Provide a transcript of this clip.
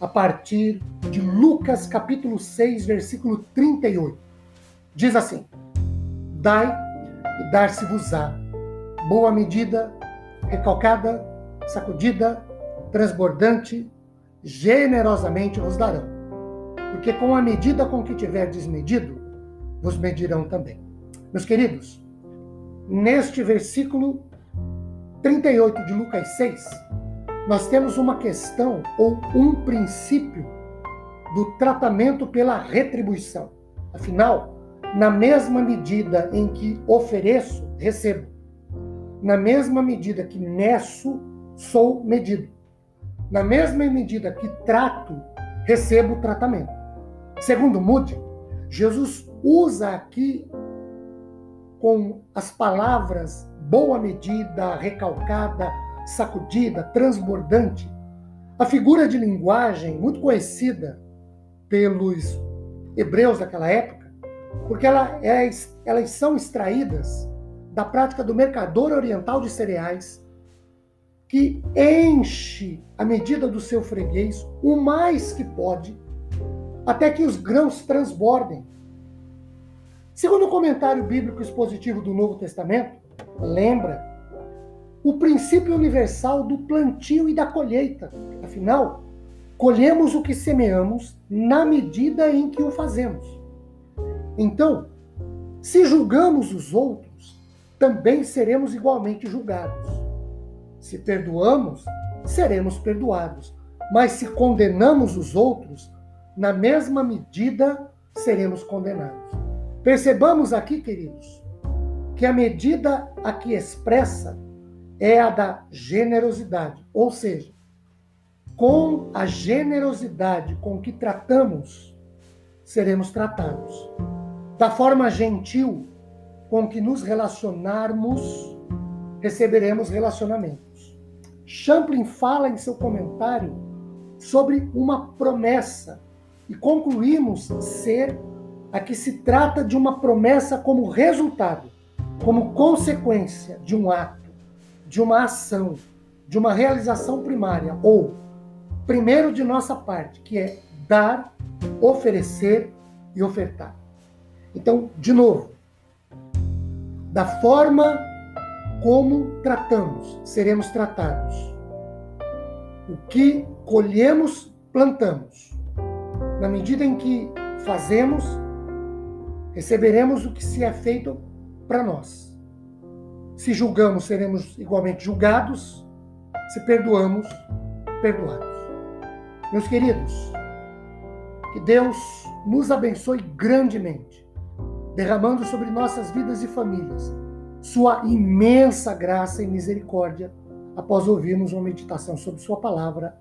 a partir de Lucas capítulo 6, versículo 38. Diz assim: Dai e dar-se-vos-á, boa medida, recalcada, sacudida, transbordante, generosamente vos darão. Porque com a medida com que tiverdes medido, vos medirão também. Meus queridos, neste versículo 38 de Lucas 6, nós temos uma questão ou um princípio do tratamento pela retribuição. Afinal, na mesma medida em que ofereço, recebo. Na mesma medida que meço, sou medido. Na mesma medida que trato, recebo tratamento. Segundo Moody, Jesus usa aqui com as palavras boa medida, recalcada, sacudida, transbordante. A figura de linguagem muito conhecida pelos hebreus daquela época, porque ela é, elas são extraídas da prática do mercador oriental de cereais, que enche a medida do seu freguês o mais que pode, até que os grãos transbordem. Segundo o comentário bíblico expositivo do Novo Testamento, lembra o princípio universal do plantio e da colheita. Afinal, colhemos o que semeamos na medida em que o fazemos. Então, se julgamos os outros, também seremos igualmente julgados. Se perdoamos, seremos perdoados. Mas se condenamos os outros, na mesma medida seremos condenados. Percebamos aqui, queridos, que a medida aqui expressa é a da generosidade. Ou seja, com a generosidade com que tratamos, seremos tratados. Da forma gentil com que nos relacionarmos, receberemos relacionamentos. Champlin fala em seu comentário sobre uma promessa e concluímos ser a que se trata de uma promessa como resultado, como consequência de um ato de uma ação, de uma realização primária, ou primeiro de nossa parte, que é dar, oferecer e ofertar. Então, de novo, da forma como tratamos, seremos tratados. O que colhemos, plantamos. Na medida em que fazemos, receberemos o que se é feito para nós. Se julgamos, seremos igualmente julgados. Se perdoamos, perdoados. Meus queridos, que Deus nos abençoe grandemente, derramando sobre nossas vidas e famílias sua imensa graça e misericórdia após ouvirmos uma meditação sobre Sua palavra.